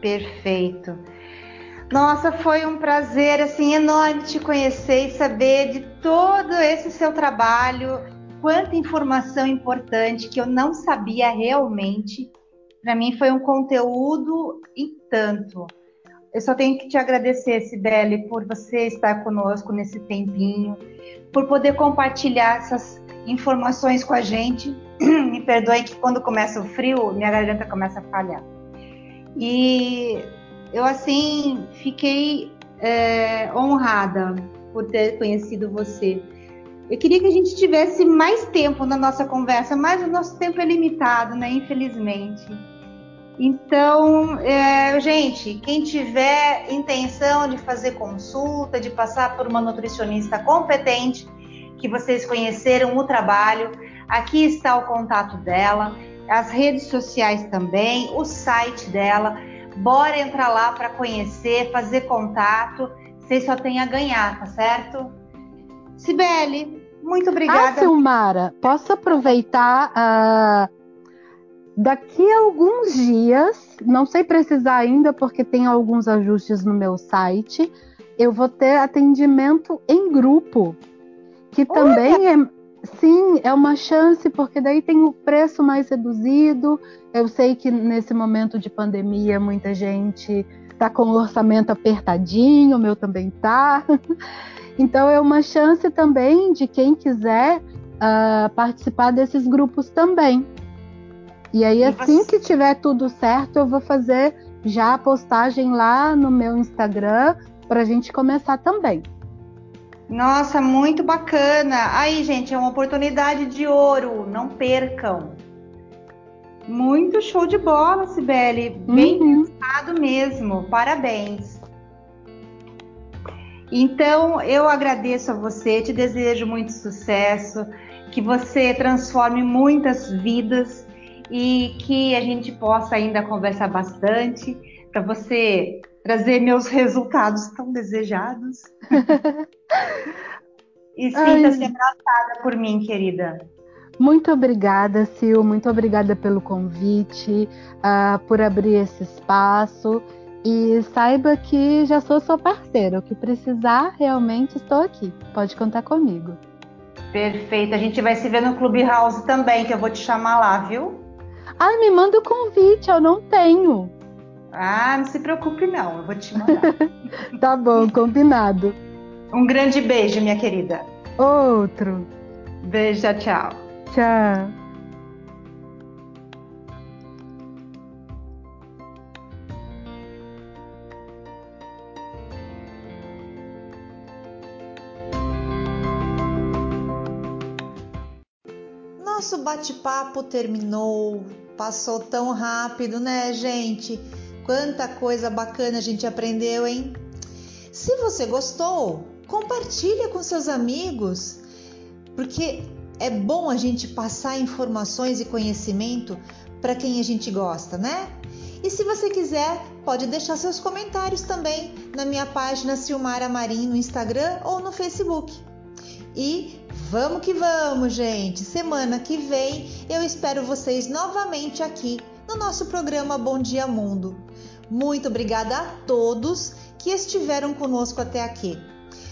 Perfeito. Nossa, foi um prazer assim enorme te conhecer e saber de todo esse seu trabalho, quanta informação importante que eu não sabia realmente. Para mim foi um conteúdo e tanto. Eu só tenho que te agradecer, Sibeli, por você estar conosco nesse tempinho, por poder compartilhar essas informações com a gente. Me perdoe que quando começa o frio, minha garganta começa a falhar. E eu assim fiquei é, honrada por ter conhecido você. Eu queria que a gente tivesse mais tempo na nossa conversa, mas o nosso tempo é limitado, né? Infelizmente. Então, é, gente, quem tiver intenção de fazer consulta, de passar por uma nutricionista competente, que vocês conheceram o trabalho, aqui está o contato dela, as redes sociais também, o site dela. Bora entrar lá para conhecer, fazer contato. Vocês só têm a ganhar, tá certo? Sibeli, muito obrigada. Ah, Silmara, posso aproveitar uh, daqui a alguns dias, não sei precisar ainda porque tem alguns ajustes no meu site. eu vou ter atendimento em grupo, que Olha. também é sim, é uma chance porque daí tem o preço mais reduzido. Eu sei que nesse momento de pandemia muita gente tá com o orçamento apertadinho, o meu também tá. Então é uma chance também de quem quiser uh, participar desses grupos também. E aí, e assim você... que tiver tudo certo, eu vou fazer já a postagem lá no meu Instagram para a gente começar também. Nossa, muito bacana. Aí, gente, é uma oportunidade de ouro, não percam. Muito show de bola, Sibeli. Bem uhum. pensado mesmo. Parabéns. Então, eu agradeço a você, te desejo muito sucesso, que você transforme muitas vidas e que a gente possa ainda conversar bastante para você trazer meus resultados tão desejados. e sinta-se abraçada por mim, querida. Muito obrigada, Sil. Muito obrigada pelo convite, uh, por abrir esse espaço. E saiba que já sou sua parceira. O que precisar, realmente estou aqui. Pode contar comigo. Perfeito. A gente vai se ver no Clubhouse também, que eu vou te chamar lá, viu? Ai, me manda o convite, eu não tenho. Ah, não se preocupe não, eu vou te mandar. tá bom, combinado. Um grande beijo, minha querida. Outro. Beijo, tchau. Tchau. Nosso bate-papo terminou. Passou tão rápido, né, gente? Quanta coisa bacana a gente aprendeu, hein? Se você gostou, compartilha com seus amigos, porque é bom a gente passar informações e conhecimento para quem a gente gosta, né? E se você quiser, pode deixar seus comentários também na minha página Silmara Marim no Instagram ou no Facebook. E vamos que vamos, gente! Semana que vem eu espero vocês novamente aqui no nosso programa Bom Dia Mundo. Muito obrigada a todos que estiveram conosco até aqui.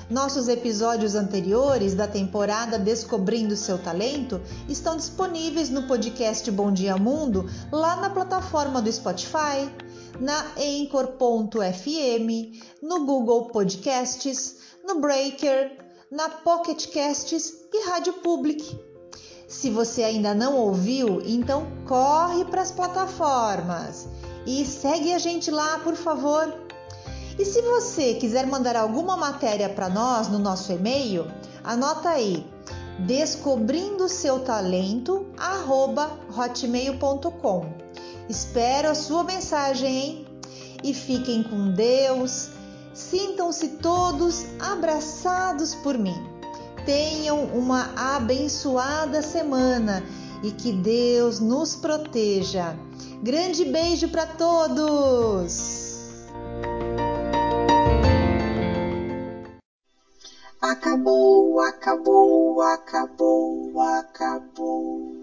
Nossos episódios anteriores da temporada Descobrindo Seu Talento estão disponíveis no podcast Bom Dia Mundo, lá na plataforma do Spotify, na Anchor.fm, no Google Podcasts, no Breaker, na Pocket Casts e Rádio Public. Se você ainda não ouviu, então corre para as plataformas e segue a gente lá, por favor. E se você quiser mandar alguma matéria para nós no nosso e-mail, anota aí descobrindo seu talento hotmail.com. Espero a sua mensagem, hein? E fiquem com Deus. Sintam-se todos abraçados por mim. Tenham uma abençoada semana e que Deus nos proteja. Grande beijo para todos! Acabou, acabou, acabou, acabou.